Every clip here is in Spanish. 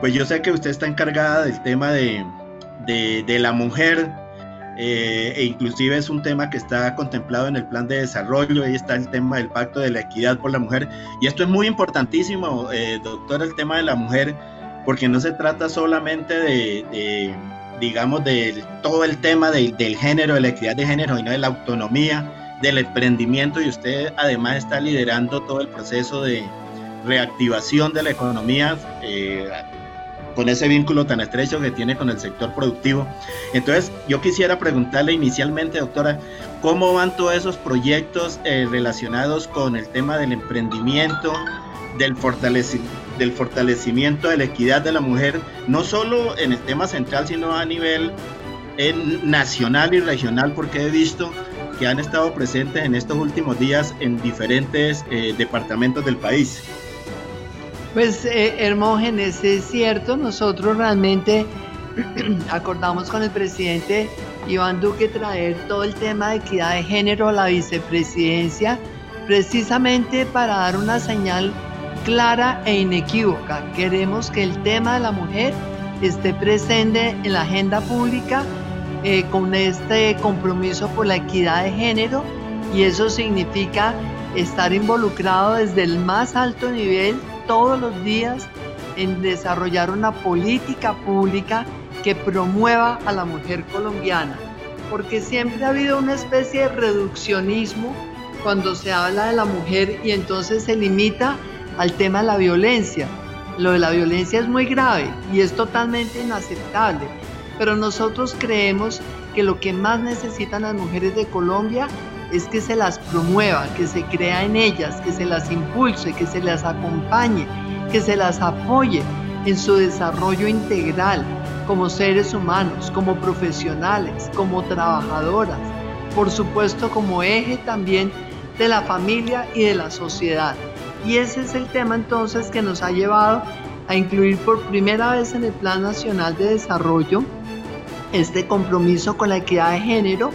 pues yo sé que usted está encargada del tema de, de, la mujer, eh, e inclusive es un tema que está contemplado en el plan de desarrollo, ahí está el tema del pacto de la equidad por la mujer, y esto es muy importantísimo, eh, doctor, el tema de la mujer, porque no se trata solamente de, digamos, de todo el tema del género, de la equidad de género, sino de la autonomía, del emprendimiento, y usted además está liderando todo el proceso de reactivación de la economía. Eh, con ese vínculo tan estrecho que tiene con el sector productivo. Entonces, yo quisiera preguntarle inicialmente, doctora, ¿cómo van todos esos proyectos eh, relacionados con el tema del emprendimiento, del, del fortalecimiento de la equidad de la mujer, no solo en el tema central, sino a nivel nacional y regional, porque he visto que han estado presentes en estos últimos días en diferentes eh, departamentos del país. Pues eh, Hermógenes, es cierto, nosotros realmente acordamos con el presidente Iván Duque traer todo el tema de equidad de género a la vicepresidencia, precisamente para dar una señal clara e inequívoca. Queremos que el tema de la mujer esté presente en la agenda pública eh, con este compromiso por la equidad de género y eso significa estar involucrado desde el más alto nivel todos los días en desarrollar una política pública que promueva a la mujer colombiana, porque siempre ha habido una especie de reduccionismo cuando se habla de la mujer y entonces se limita al tema de la violencia. Lo de la violencia es muy grave y es totalmente inaceptable, pero nosotros creemos que lo que más necesitan las mujeres de Colombia es que se las promueva, que se crea en ellas, que se las impulse, que se las acompañe, que se las apoye en su desarrollo integral como seres humanos, como profesionales, como trabajadoras, por supuesto como eje también de la familia y de la sociedad. Y ese es el tema entonces que nos ha llevado a incluir por primera vez en el Plan Nacional de Desarrollo este compromiso con la equidad de género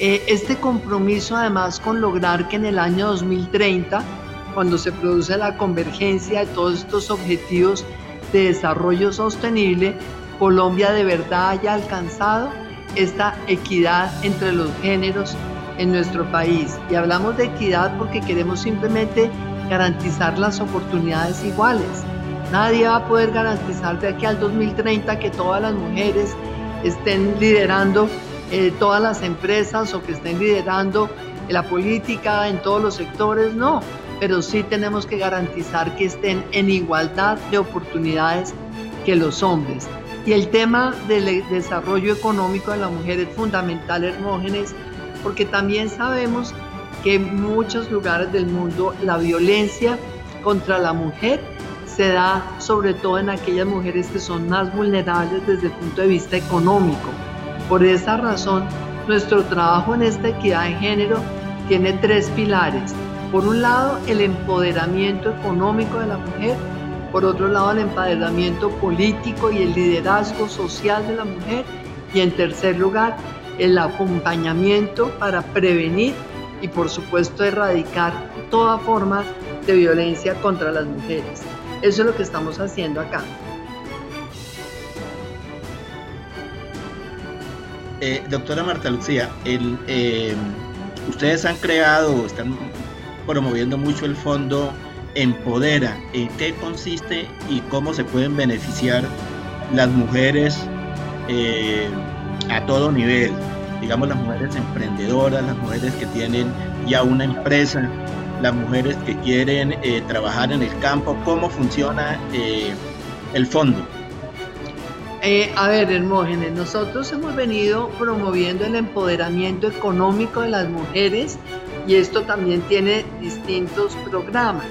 eh, este compromiso además con lograr que en el año 2030, cuando se produce la convergencia de todos estos objetivos de desarrollo sostenible, Colombia de verdad haya alcanzado esta equidad entre los géneros en nuestro país. Y hablamos de equidad porque queremos simplemente garantizar las oportunidades iguales. Nadie va a poder garantizar de aquí al 2030 que todas las mujeres estén liderando eh, todas las empresas o que estén liderando la política en todos los sectores, no, pero sí tenemos que garantizar que estén en igualdad de oportunidades que los hombres. Y el tema del desarrollo económico de la mujer es fundamental, Hermógenes, porque también sabemos que en muchos lugares del mundo la violencia contra la mujer se da sobre todo en aquellas mujeres que son más vulnerables desde el punto de vista económico. Por esa razón, nuestro trabajo en esta equidad de género tiene tres pilares. Por un lado, el empoderamiento económico de la mujer. Por otro lado, el empoderamiento político y el liderazgo social de la mujer. Y en tercer lugar, el acompañamiento para prevenir y por supuesto erradicar toda forma de violencia contra las mujeres. Eso es lo que estamos haciendo acá. Eh, doctora Marta Lucía, eh, ustedes han creado, están promoviendo mucho el fondo Empodera. ¿En qué consiste y cómo se pueden beneficiar las mujeres eh, a todo nivel? Digamos, las mujeres emprendedoras, las mujeres que tienen ya una empresa, las mujeres que quieren trabajar en el campo. ¿Cómo funciona el fondo? Eh, a ver, Hermógenes, nosotros hemos venido promoviendo el empoderamiento económico de las mujeres y esto también tiene distintos programas.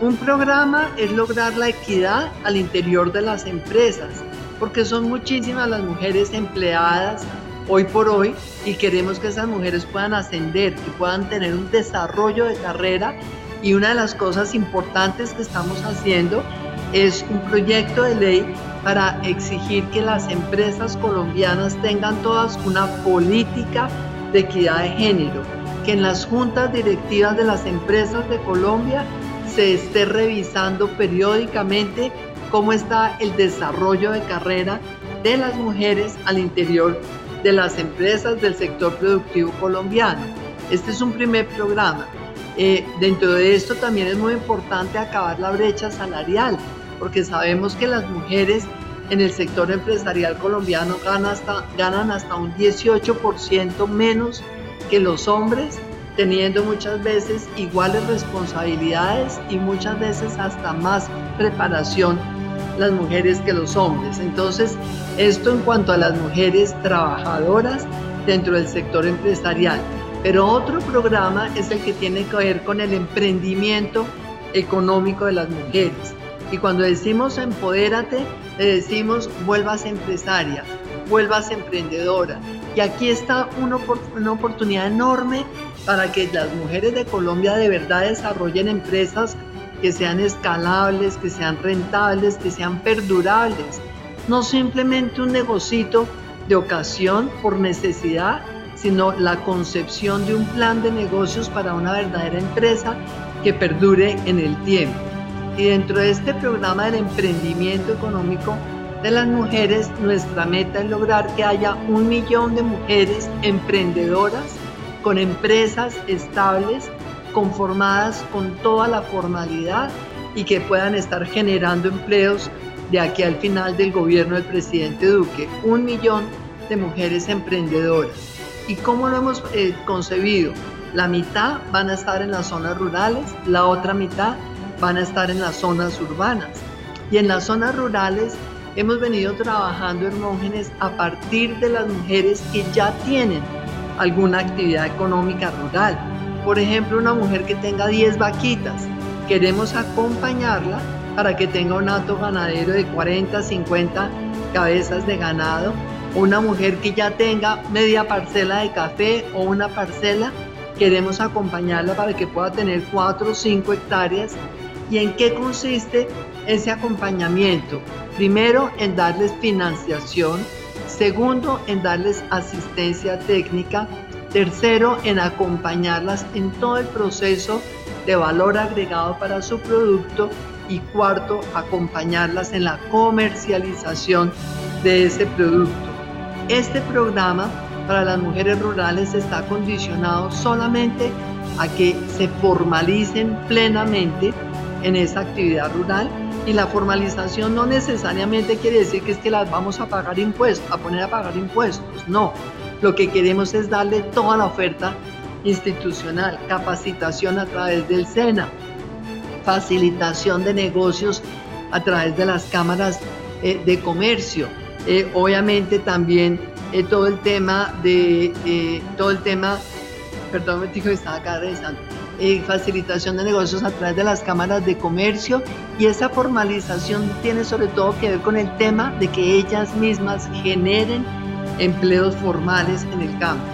Un programa es lograr la equidad al interior de las empresas, porque son muchísimas las mujeres empleadas hoy por hoy y queremos que esas mujeres puedan ascender, y puedan tener un desarrollo de carrera y una de las cosas importantes que estamos haciendo es un proyecto de ley para exigir que las empresas colombianas tengan todas una política de equidad de género, que en las juntas directivas de las empresas de Colombia se esté revisando periódicamente cómo está el desarrollo de carrera de las mujeres al interior de las empresas del sector productivo colombiano. Este es un primer programa. Eh, dentro de esto también es muy importante acabar la brecha salarial, porque sabemos que las mujeres en el sector empresarial colombiano ganan hasta, ganan hasta un 18% menos que los hombres, teniendo muchas veces iguales responsabilidades y muchas veces hasta más preparación las mujeres que los hombres. Entonces, esto en cuanto a las mujeres trabajadoras dentro del sector empresarial. Pero otro programa es el que tiene que ver con el emprendimiento económico de las mujeres. Y cuando decimos empodérate, le decimos vuelvas empresaria, vuelvas emprendedora. Y aquí está una, oportunidad enorme para que las mujeres de Colombia de verdad desarrollen empresas que sean escalables, que sean rentables, que sean perdurables. No simplemente un negocito de ocasión por necesidad, sino la concepción de un plan de negocios para una verdadera empresa que perdure en el tiempo. Y dentro de este programa del emprendimiento económico de las mujeres, nuestra meta es lograr que haya un millón de mujeres emprendedoras con empresas estables conformadas con toda la formalidad y que puedan estar generando empleos de aquí al final del gobierno del presidente Duque. Un millón de mujeres emprendedoras. ¿Y cómo lo hemos eh, concebido? La mitad van a estar en las zonas rurales, la otra mitad van a estar en las zonas urbanas. Y en las zonas rurales hemos venido trabajando Hermógenes a partir de las mujeres que ya tienen alguna actividad económica rural por ejemplo, una mujer que tenga 10 vaquitas, queremos acompañarla para que tenga un hato ganadero de 40, 50 cabezas de ganado. Una mujer que ya tenga media parcela de café o una parcela, queremos acompañarla para que pueda tener 4 o 5 hectáreas. ¿Y en qué consiste ese acompañamiento? Primero, en darles financiación. Segundo, en darles asistencia técnica Tercero, en acompañarlas en todo el proceso de valor agregado para su producto. Y cuarto, acompañarlas en la comercialización de ese producto. Este programa para las mujeres rurales está condicionado solamente a que se formalicen plenamente en esa actividad rural y la formalización no necesariamente quiere decir que es que las vamos a pagar impuestos, a poner a pagar impuestos, no, lo que queremos es darle toda la oferta institucional, capacitación a través del SENA, facilitación de negocios a través de las cámaras eh, de comercio, eh, obviamente también eh, todo el tema de todo el tema, perdón, me dijo que estaba acá revisando, facilitación de negocios a través de las cámaras de comercio y esa formalización tiene sobre todo que ver con el tema de que ellas mismas generen empleos formales en el campo.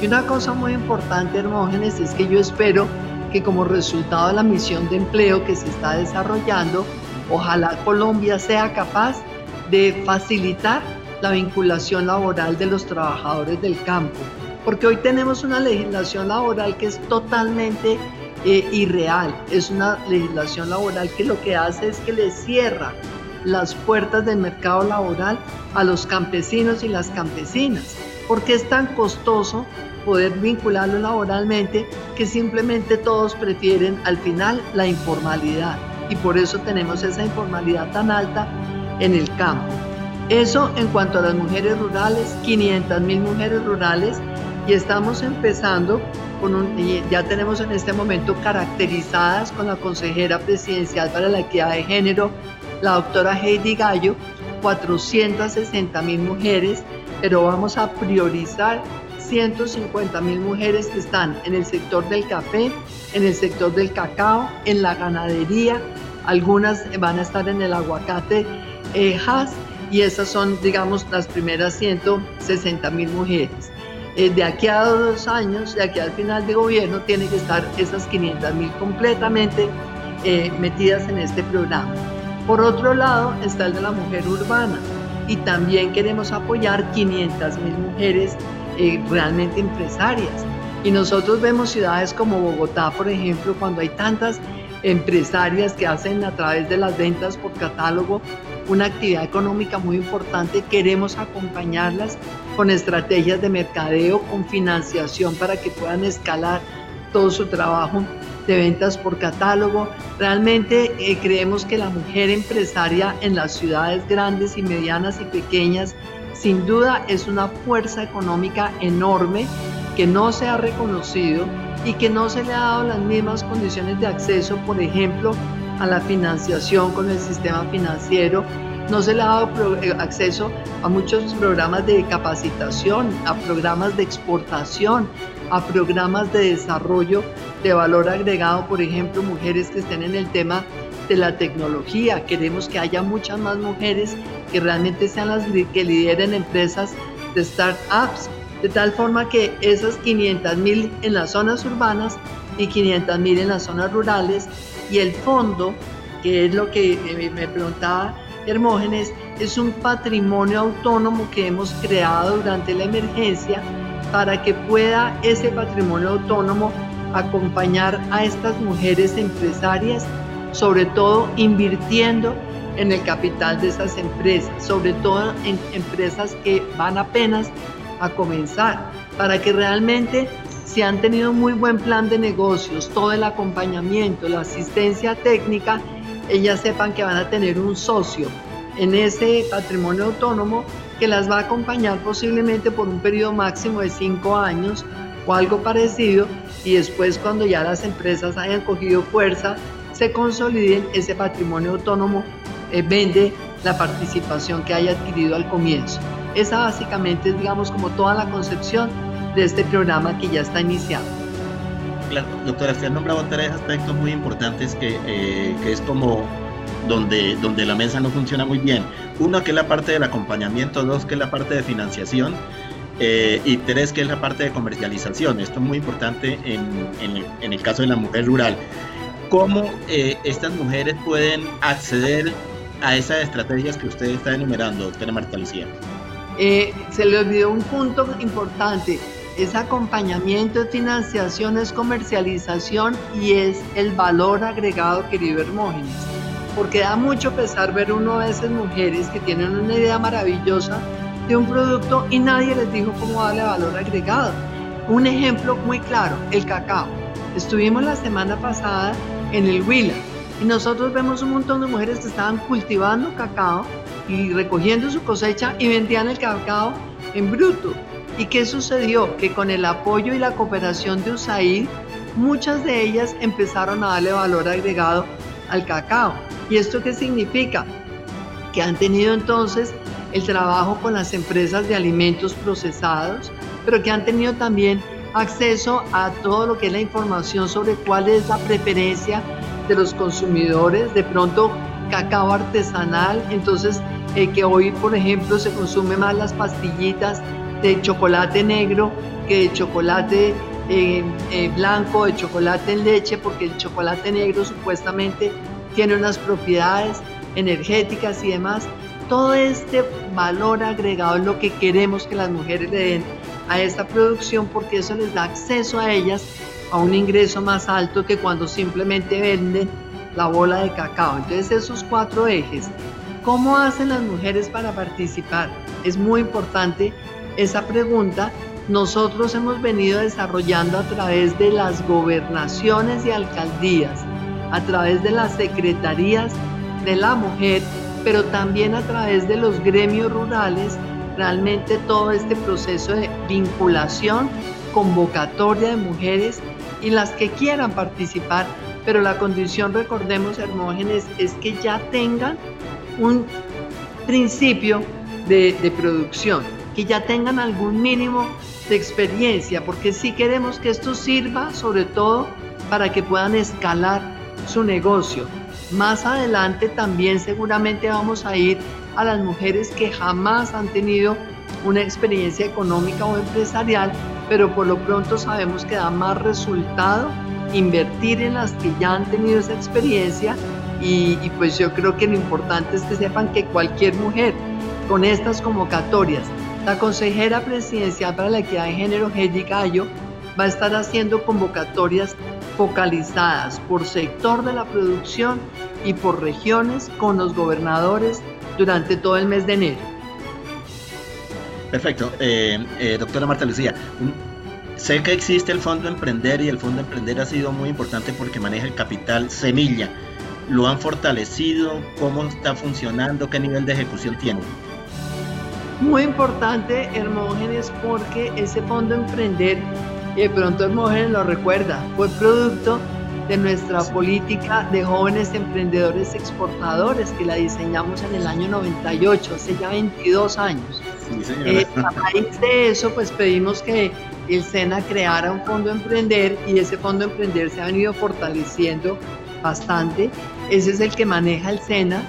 Y una cosa muy importante, Hermógenes, es que yo espero que como resultado de la misión de empleo que se está desarrollando, ojalá Colombia sea capaz de facilitar la vinculación laboral de los trabajadores del campo. Porque hoy tenemos una legislación laboral que es totalmente eh, irreal. Es una legislación laboral que lo que hace es que le cierra las puertas del mercado laboral a los campesinos y las campesinas, porque es tan costoso poder vincularlo laboralmente que simplemente todos prefieren al final la informalidad y por eso tenemos esa informalidad tan alta en el campo. Eso en cuanto a las mujeres rurales, 500 mil mujeres rurales y estamos empezando con un, ya tenemos en este momento caracterizadas con la consejera presidencial para la equidad de género, la doctora Heidi Gallo, 460 mil mujeres, pero vamos a priorizar 150 mil mujeres que están en el sector del café, en el sector del cacao, en la ganadería, algunas van a estar en el aguacate eh, y esas son, digamos, las primeras 160 mil mujeres. Eh, de aquí a dos años, de aquí al final de gobierno, tienen que estar esas 500 mil completamente eh, metidas en este programa. Por otro lado está el de la mujer urbana y también queremos apoyar 500 mil mujeres eh, realmente empresarias. Y nosotros vemos ciudades como Bogotá, por ejemplo, cuando hay tantas empresarias que hacen a través de las ventas por catálogo una actividad económica muy importante. Queremos acompañarlas con estrategias de mercadeo, con financiación para que puedan escalar todo su trabajo de ventas por catálogo. Realmente eh, creemos que la mujer empresaria en las ciudades grandes y medianas y pequeñas sin duda es una fuerza económica enorme que no se ha reconocido y que no se le ha dado las mismas condiciones de acceso, por ejemplo, a la financiación con el sistema financiero. No se le ha dado eh, acceso a muchos programas de capacitación, a programas de exportación, a programas de desarrollo de valor agregado, por ejemplo, mujeres que estén en el tema de la tecnología. Queremos que haya muchas más mujeres que realmente sean las que lideren empresas de startups, de tal forma que esas 500 mil en las zonas urbanas y 500 mil en las zonas rurales y el fondo, que es lo que eh, me preguntaba Hermógenes, es un patrimonio autónomo que hemos creado durante la emergencia para que pueda ese patrimonio autónomo acompañar a estas mujeres empresarias, sobre todo invirtiendo en el capital de esas empresas, sobre todo en empresas que van apenas a comenzar, para que realmente si han tenido muy buen plan de negocios, todo el acompañamiento, la asistencia técnica, ellas sepan que van a tener un socio en ese patrimonio autónomo que las va a acompañar posiblemente por un periodo máximo de cinco años o algo parecido y después cuando ya las empresas hayan cogido fuerza, se consoliden ese patrimonio autónomo, eh, vende la participación que haya adquirido al comienzo. Esa básicamente es, digamos, como toda la concepción de este programa que ya está iniciado. Claro, doctora, nombrado tres aspectos muy importantes que, eh, que es como donde, donde la mesa no funciona muy bien. Uno, que es la parte del acompañamiento, dos, que es la parte de financiación, eh, y tres, que es la parte de comercialización. Esto es muy importante en, en, el, caso de la mujer rural. ¿Cómo eh, estas mujeres pueden acceder a esas estrategias que usted está enumerando, doctora Marta Lucía? Eh, se le olvidó un punto importante, es acompañamiento, financiación, es comercialización y es el valor agregado, querido Hermógenes. Porque da mucho pesar ver uno a veces mujeres que tienen una idea maravillosa de un producto y nadie les dijo cómo darle valor agregado. Un ejemplo muy claro, el cacao. Estuvimos la semana pasada en el Huila y nosotros vemos un montón de mujeres que estaban cultivando cacao y recogiendo su cosecha y vendían el cacao en bruto. ¿Y qué sucedió? Que con el apoyo y la cooperación de USAID, muchas de ellas empezaron a darle valor agregado al cacao. ¿Y esto qué significa? Que han tenido entonces el trabajo con las empresas de alimentos procesados, pero que han tenido también acceso a todo lo que es la información sobre cuál es la preferencia de los consumidores, de pronto cacao artesanal, entonces eh, que hoy por ejemplo se consume más las pastillitas de chocolate negro que de chocolate eh, eh, blanco, de chocolate en leche, porque el chocolate negro supuestamente tiene unas propiedades energéticas y demás todo este valor agregado es lo que queremos que las mujeres le den a esta producción porque eso les da acceso a ellas a un ingreso más alto que cuando simplemente venden la bola de cacao. Entonces esos cuatro ejes. ¿Cómo hacen las mujeres para participar? Es muy importante esa pregunta. Nosotros hemos venido desarrollando a través de las gobernaciones y alcaldías, a través de las secretarías de la mujer pero también a través de los gremios rurales, realmente todo este proceso de vinculación, convocatoria de mujeres y las que quieran participar, pero la condición, recordemos, Hermógenes, es que ya tengan un principio de, de producción, que ya tengan algún mínimo de experiencia, porque sí queremos que esto sirva sobre todo para que puedan escalar su negocio, más adelante también seguramente vamos a ir a las mujeres que jamás han tenido una experiencia económica o empresarial, pero por lo pronto sabemos que da más resultado invertir en las que ya han tenido esa experiencia y, pues yo creo que lo importante es que sepan que cualquier mujer con estas convocatorias, la consejera presidencial para la equidad de género, Heidi Gallo, va a estar haciendo convocatorias focalizadas por sector de la producción y por regiones con los gobernadores durante todo el mes de enero. Perfecto. Eh, eh, doctora Marta Lucía, sé que existe el Fondo Emprender y el Fondo Emprender ha sido muy importante porque maneja el capital semilla. ¿Lo han fortalecido? ¿Cómo está funcionando? ¿Qué nivel de ejecución tiene? Muy importante, Hermógenes, porque ese Fondo Emprender, y de pronto Hermógenes lo recuerda, fue producto de nuestra política de jóvenes emprendedores exportadores que la diseñamos en el año 98, hace ya 22 años. Eh, a raíz de eso, pues pedimos que el SENA creara un fondo emprender y ese fondo emprender se ha venido fortaleciendo bastante. Ese es el que maneja el SENA.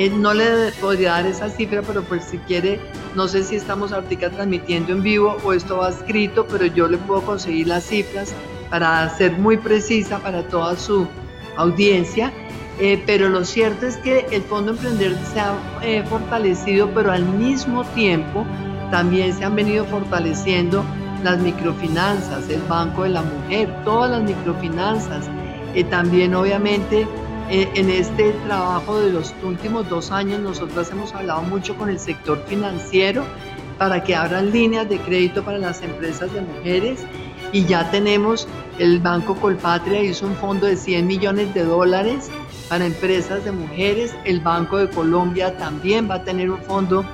Él no le podría dar esa cifra, pero pues si quiere, no sé si estamos ahorita transmitiendo en vivo o esto va escrito, pero yo le puedo conseguir las cifras para ser muy precisa para toda su audiencia. Eh, pero lo cierto es que el Fondo Emprender se ha eh, fortalecido, pero al mismo tiempo también se han venido fortaleciendo las microfinanzas, el Banco de la Mujer, todas las microfinanzas. Eh, también obviamente en este trabajo de los últimos dos años nosotros hemos hablado mucho con el sector financiero para que abran líneas de crédito para las empresas de mujeres y ya tenemos el Banco Colpatria hizo un fondo de 100 millones de dólares para empresas de mujeres. El Banco de Colombia también va a tener un fondo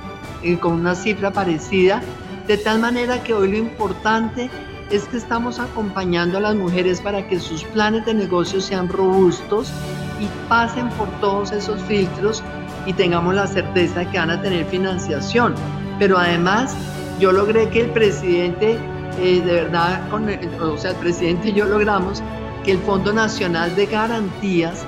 eh, con una cifra parecida. De tal manera que hoy lo importante es que estamos acompañando a las mujeres para que sus planes de negocio sean robustos y pasen por todos esos filtros y tengamos la certeza de que van a tener financiación. Pero además, yo logré que el presidente, eh, de verdad, o sea, el presidente y yo logramos que el Fondo Nacional de Garantías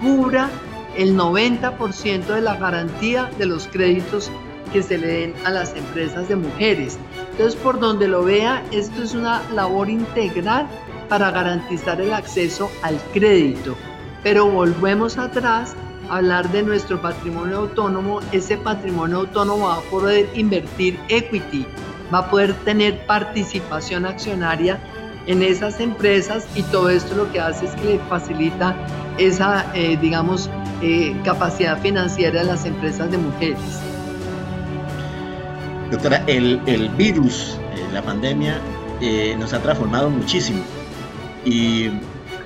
cubra el 90% de la garantía de los créditos que se le den a las empresas de mujeres. Entonces, por donde lo vea, esto es una labor integral para garantizar el acceso al crédito. Pero volvemos atrás a hablar de nuestro patrimonio autónomo. Ese patrimonio autónomo va a poder invertir equity, va a poder tener participación accionaria en esas empresas y todo esto lo que hace es que le facilita esa, eh, digamos, eh, capacidad financiera de las empresas de mujeres. Doctora, el, el virus, eh, la pandemia, nos ha transformado muchísimo y,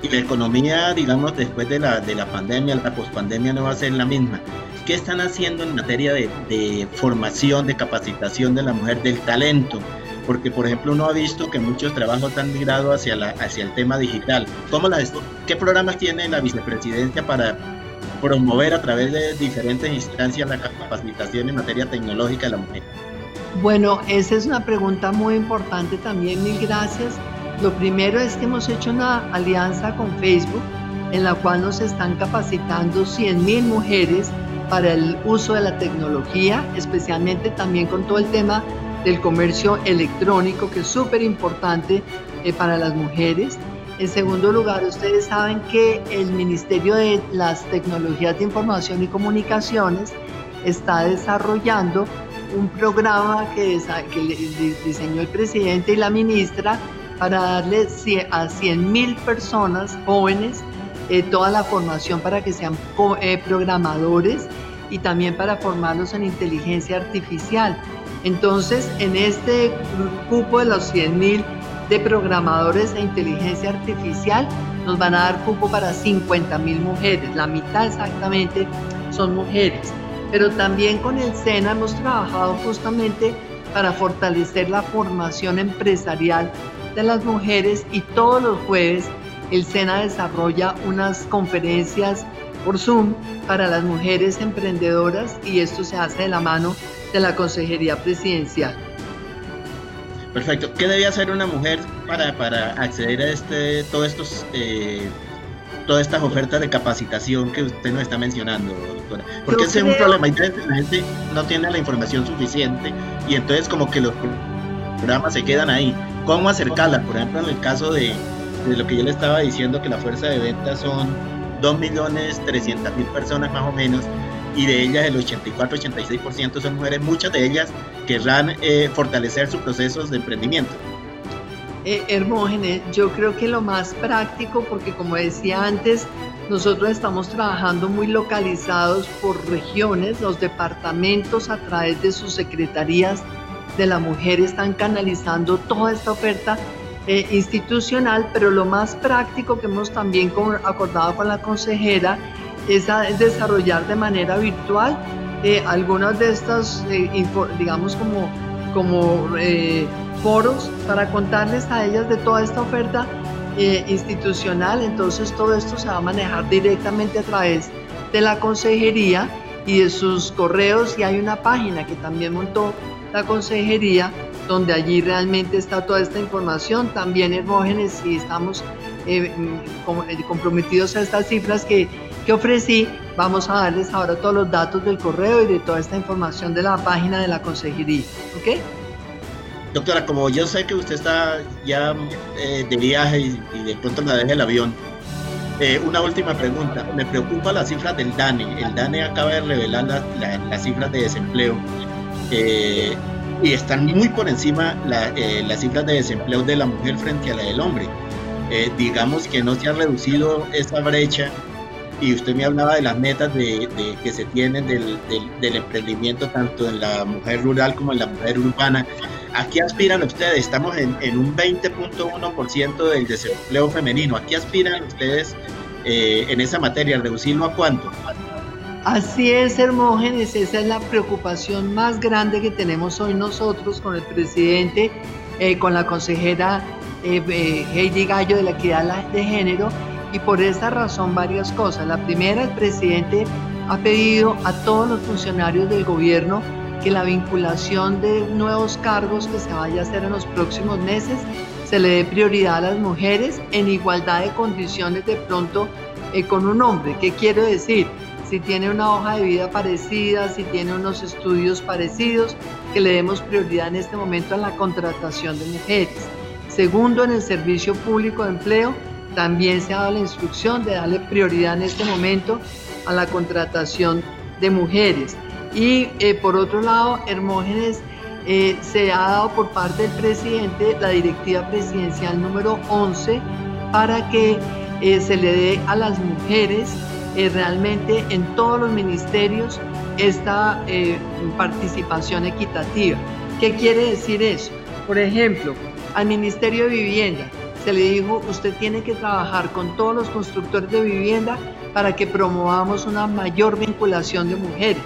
la economía, digamos, después de la, de la pandemia, la pospandemia no va a ser la misma. ¿Qué están haciendo en materia de, de formación, de capacitación de la mujer, del talento? porque por ejemplo uno ha visto que muchos trabajos han migrado hacia, la, hacia el tema digital. ¿Cómo la, ¿Qué programas tiene la vicepresidencia para promover a través de diferentes instancias la capacitación en materia tecnológica de la mujer? Bueno, esa es una pregunta muy importante también, mil gracias. Lo primero es que hemos hecho una alianza con Facebook en la cual nos están capacitando 100.000 mujeres para el uso de la tecnología, especialmente también con todo el tema del comercio electrónico, que es súper importante eh, para las mujeres. En segundo lugar, ustedes saben que el Ministerio de las Tecnologías de Información y Comunicaciones está desarrollando un programa que, que diseñó el presidente y la ministra para darle a 100 mil personas jóvenes eh, toda la formación para que sean eh, programadores y también para formarlos en inteligencia artificial. Entonces, en este cupo de los 100.000 de programadores de inteligencia artificial, nos van a dar cupo para 50.000 mujeres, la mitad exactamente son mujeres. Pero también con el SENA hemos trabajado justamente para fortalecer la formación empresarial de las mujeres y todos los jueves el SENA desarrolla unas conferencias por Zoom para las mujeres emprendedoras y esto se hace de la mano de la Consejería Presidencial. Perfecto. ¿Qué debe hacer una mujer para, para acceder a este, todos estos, eh, todas estas ofertas de capacitación que usted nos está mencionando, doctora? Porque ese es un problema. La gente no tiene la información suficiente y entonces como que los programas se quedan ahí. ¿Cómo acercarla? Por ejemplo, en el caso de, lo que yo le estaba diciendo, que la fuerza de ventas son 2.300.000 personas más o menos y de ellas el 84-86% son mujeres, muchas de ellas querrán eh, fortalecer sus procesos de emprendimiento. eh, Hermógenes, yo creo que lo más práctico, porque como decía antes, nosotros estamos trabajando muy localizados por regiones, los departamentos a través de sus secretarías de la mujer están canalizando toda esta oferta eh, institucional, pero lo más práctico que hemos también acordado con la consejera es, desarrollar de manera virtual eh, algunas de estas, eh, digamos, como, como foros para contarles a ellas de toda esta oferta institucional. Entonces todo esto se va a manejar directamente a través de la consejería y de sus correos y hay una página que también montó la consejería donde allí realmente está toda esta información. También Hermógenes, si estamos eh, mm, eh, comprometidos a estas cifras que, que ofrecí, vamos a darles ahora todos los datos del correo y de toda esta información de la página de la consejería. ¿Ok? Doctora, como yo sé que usted está ya eh, de viaje y, de pronto la deja el avión, una última pregunta. Me preocupa la cifra del DANE. El DANE acaba de revelar las cifras de desempleo. Eh, y están muy por encima eh, las cifras de desempleo de la mujer frente a la del hombre. Eh, digamos que no se ha reducido esa brecha y usted me hablaba de las metas de, que se tienen del, del, emprendimiento tanto en la mujer rural como en la mujer urbana. ¿A qué aspiran ustedes? Estamos en, un 20.1% del desempleo femenino. ¿A qué aspiran ustedes en esa materia? ¿Reducirlo a cuánto? Así es, Hermógenes, esa es la preocupación más grande que tenemos hoy nosotros con el presidente, eh, con la consejera eh, eh, Heidi Gallo de la Equidad de Género, y por esa razón varias cosas. La primera, el presidente ha pedido a todos los funcionarios del gobierno que la vinculación de nuevos cargos que se vaya a hacer en los próximos meses se le dé prioridad a las mujeres en igualdad de condiciones de pronto con un hombre. ¿Qué quiero decir? si tiene una hoja de vida parecida, si tiene unos estudios parecidos, que le demos prioridad en este momento a la contratación de mujeres. Segundo, en el servicio público de empleo, también se ha dado la instrucción de darle prioridad en este momento a la contratación de mujeres. Y eh, por otro lado, Hermógenes, eh, se ha dado por parte del presidente la directiva presidencial número 11 para que eh, se le dé a las mujeres realmente en todos los ministerios esta participación equitativa. ¿Qué quiere decir eso? Por ejemplo, al Ministerio de Vivienda se le dijo, usted tiene que trabajar con todos los constructores de vivienda para que promovamos una mayor vinculación de mujeres.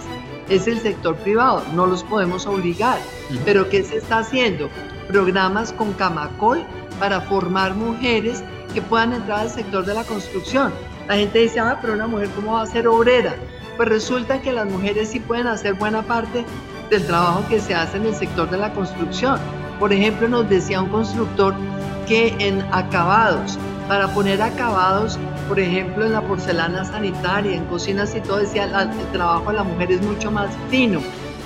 Es el sector privado, no los podemos obligar. Pero ¿qué se está haciendo? Programas con Camacol para formar mujeres que puedan entrar al sector de la construcción. La gente dice, ah, pero una mujer, ¿cómo va a ser obrera? Pues resulta que las mujeres sí pueden hacer buena parte del trabajo que se hace en el sector de la construcción. Por ejemplo, nos decía un constructor que en acabados, para poner acabados, por ejemplo, en la porcelana sanitaria, en cocinas y todo, decía, el trabajo de la mujer es mucho más fino,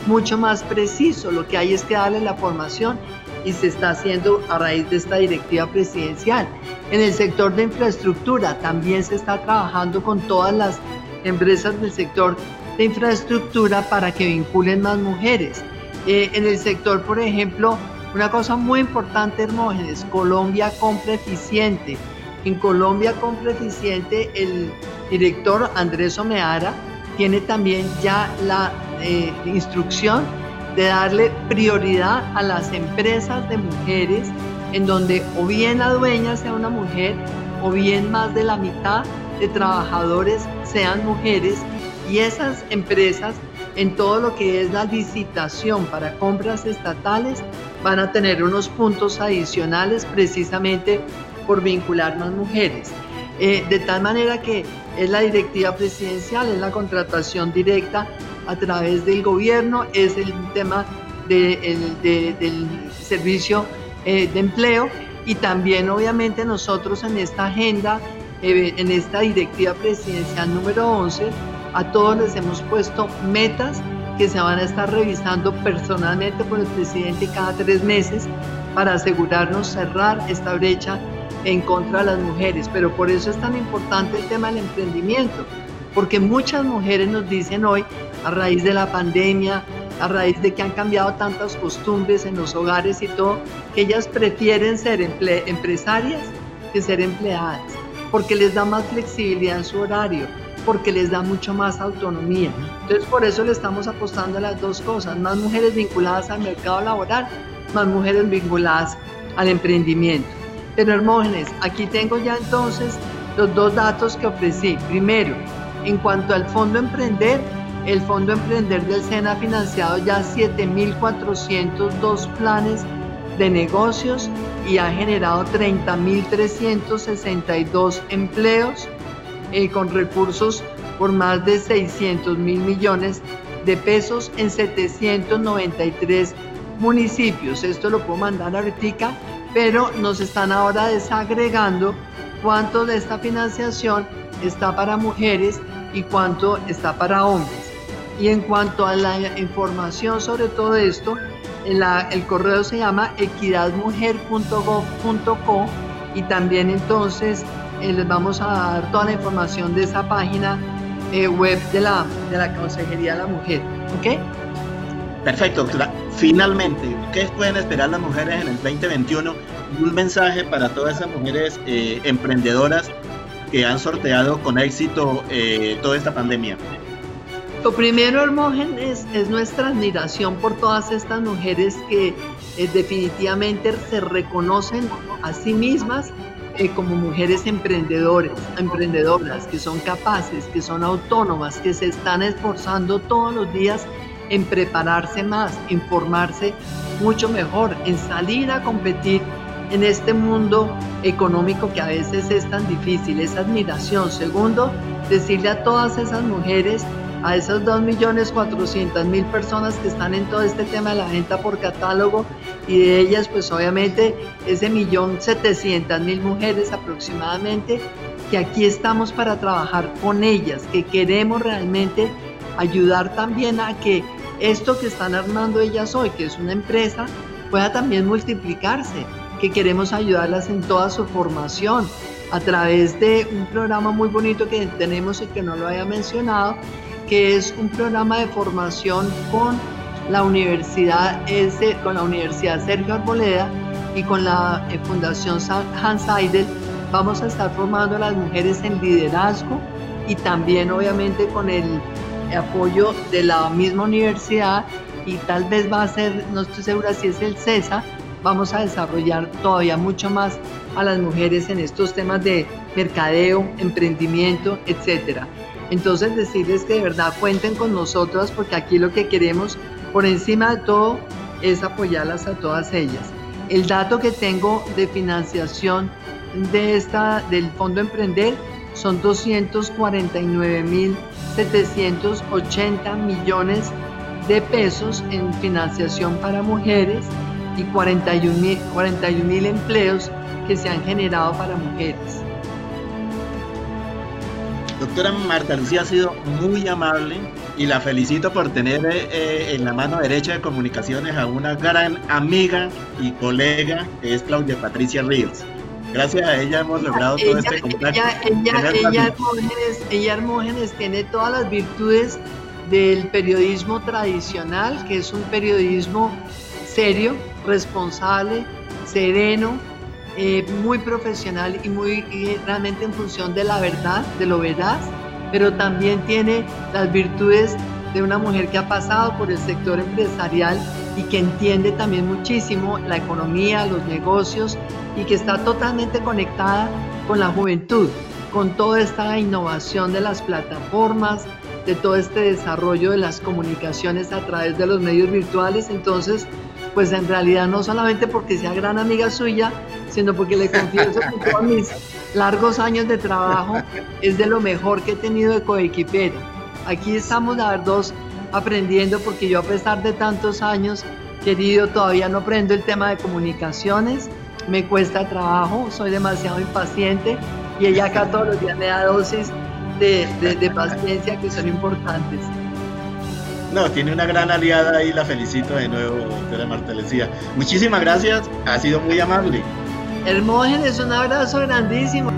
mucho más preciso. Lo que hay es que darle la formación y se está haciendo a raíz de esta directiva presidencial. En el sector de infraestructura también se está trabajando con todas las empresas del sector de infraestructura para que vinculen más mujeres. Eh, en el sector, por ejemplo, una cosa muy importante, Hermógenes, Colombia compra eficiente. En Colombia compra eficiente el director Andrés Omeara tiene también ya la eh, instrucción de darle prioridad a las empresas de mujeres en donde o bien la dueña sea una mujer o bien más de la mitad de trabajadores sean mujeres y esas empresas en todo lo que es la licitación para compras estatales van a tener unos puntos adicionales precisamente por vincular más mujeres. Eh, de tal manera que es la directiva presidencial, es la contratación directa a través del gobierno, es el tema del servicio eh, de empleo y también obviamente nosotros en esta agenda, eh, en esta directiva presidencial número 11, a todos les hemos puesto metas que se van a estar revisando personalmente por el presidente cada tres meses para asegurarnos cerrar esta brecha en contra de las mujeres. Pero por eso es tan importante el tema del emprendimiento, porque muchas mujeres nos dicen hoy, a raíz de la pandemia, a raíz de que han cambiado tantas costumbres en los hogares y todo, que ellas prefieren ser empresarias que ser empleadas, porque les da más flexibilidad en su horario, porque les da mucho más autonomía. Entonces por eso le estamos apostando a las dos cosas, más mujeres vinculadas al mercado laboral, más mujeres vinculadas al emprendimiento. Pero Hermógenes, aquí tengo ya entonces los dos datos que ofrecí. Primero, en cuanto al Fondo Emprender, el Fondo Emprender del SENA ha financiado ya 7.402 planes de negocios y ha generado 30.362 empleos eh, con recursos por más de 600 mil millones de pesos en 793 municipios. Esto lo puedo mandar ahorita, pero nos están ahora desagregando cuánto de esta financiación está para mujeres y cuánto está para hombres. Y en cuanto a la información sobre todo esto, el correo se llama equidadmujer.gov.co y también entonces eh, les vamos a dar toda la información de esa página eh, web de la, de la Consejería de la Mujer. ¿Ok? Perfecto, Finalmente, ¿qué pueden esperar las mujeres en el 2021? Un mensaje para todas esas mujeres eh, emprendedoras que han sorteado con éxito toda esta pandemia. Lo primero, Hermogen, es, nuestra admiración por todas estas mujeres que eh, definitivamente se reconocen a sí mismas eh, como mujeres emprendedoras, emprendedoras, que son capaces, que son autónomas, que se están esforzando todos los días en prepararse más, en formarse mucho mejor, en salir a competir en este mundo económico que a veces es tan difícil. Es admiración. Segundo, decirle a todas esas mujeres a esas 2.400.000 personas que están en todo este tema de la venta por catálogo y de ellas pues obviamente ese millón mil mujeres aproximadamente que aquí estamos para trabajar con ellas, que queremos realmente ayudar también a que esto que están armando ellas hoy, que es una empresa, pueda también multiplicarse, que queremos ayudarlas en toda su formación a través de un programa muy bonito que tenemos y que no lo haya mencionado, que es un programa de formación con la Universidad, con la Universidad Sergio Arboleda y con la eh, Fundación Hans Seidel. Vamos a estar formando a las mujeres en liderazgo y también obviamente con el apoyo de la misma universidad y tal vez va a ser, no estoy segura si es el CESA, vamos a desarrollar todavía mucho más a las mujeres en estos temas de mercadeo, emprendimiento, etcétera. Entonces decirles que de verdad cuenten con nosotros porque aquí lo que queremos por encima de todo es apoyarlas a todas ellas. El dato que tengo de financiación de esta, del Fondo Emprender son 249.780 millones de pesos en financiación para mujeres y 41 mil empleos que se han generado para mujeres. Doctora Marta Lucía ha sido muy amable y la felicito por tener eh, en la mano derecha de comunicaciones a una gran amiga y colega que es Claudia Patricia Ríos. Gracias a ella hemos logrado todo este contacto. Ella, ella, ella, Hermógenes tiene todas las virtudes del periodismo tradicional, que es un periodismo serio, responsable, sereno, eh, muy profesional y muy realmente en función de la verdad, de lo veraz, pero también tiene las virtudes de una mujer que ha pasado por el sector empresarial y que entiende también muchísimo la economía, los negocios y que está totalmente conectada con la juventud, con toda esta innovación de las plataformas, de todo este desarrollo de las comunicaciones a través de los medios virtuales. Entonces, pues en realidad no solamente porque sea gran amiga suya, sino porque le confieso que todos mis largos años de trabajo es de lo mejor que he tenido de coequipera. Aquí estamos las dos aprendiendo porque yo a pesar de tantos años, querido, todavía no aprendo el tema de comunicaciones, me cuesta trabajo, soy demasiado impaciente y ella acá todos los días me da dosis de, de paciencia que son importantes. No, tiene una gran aliada y la felicito de nuevo, doctora Marta Lucía. Muchísimas gracias, ha sido muy amable. Hermógenes, un abrazo grandísimo.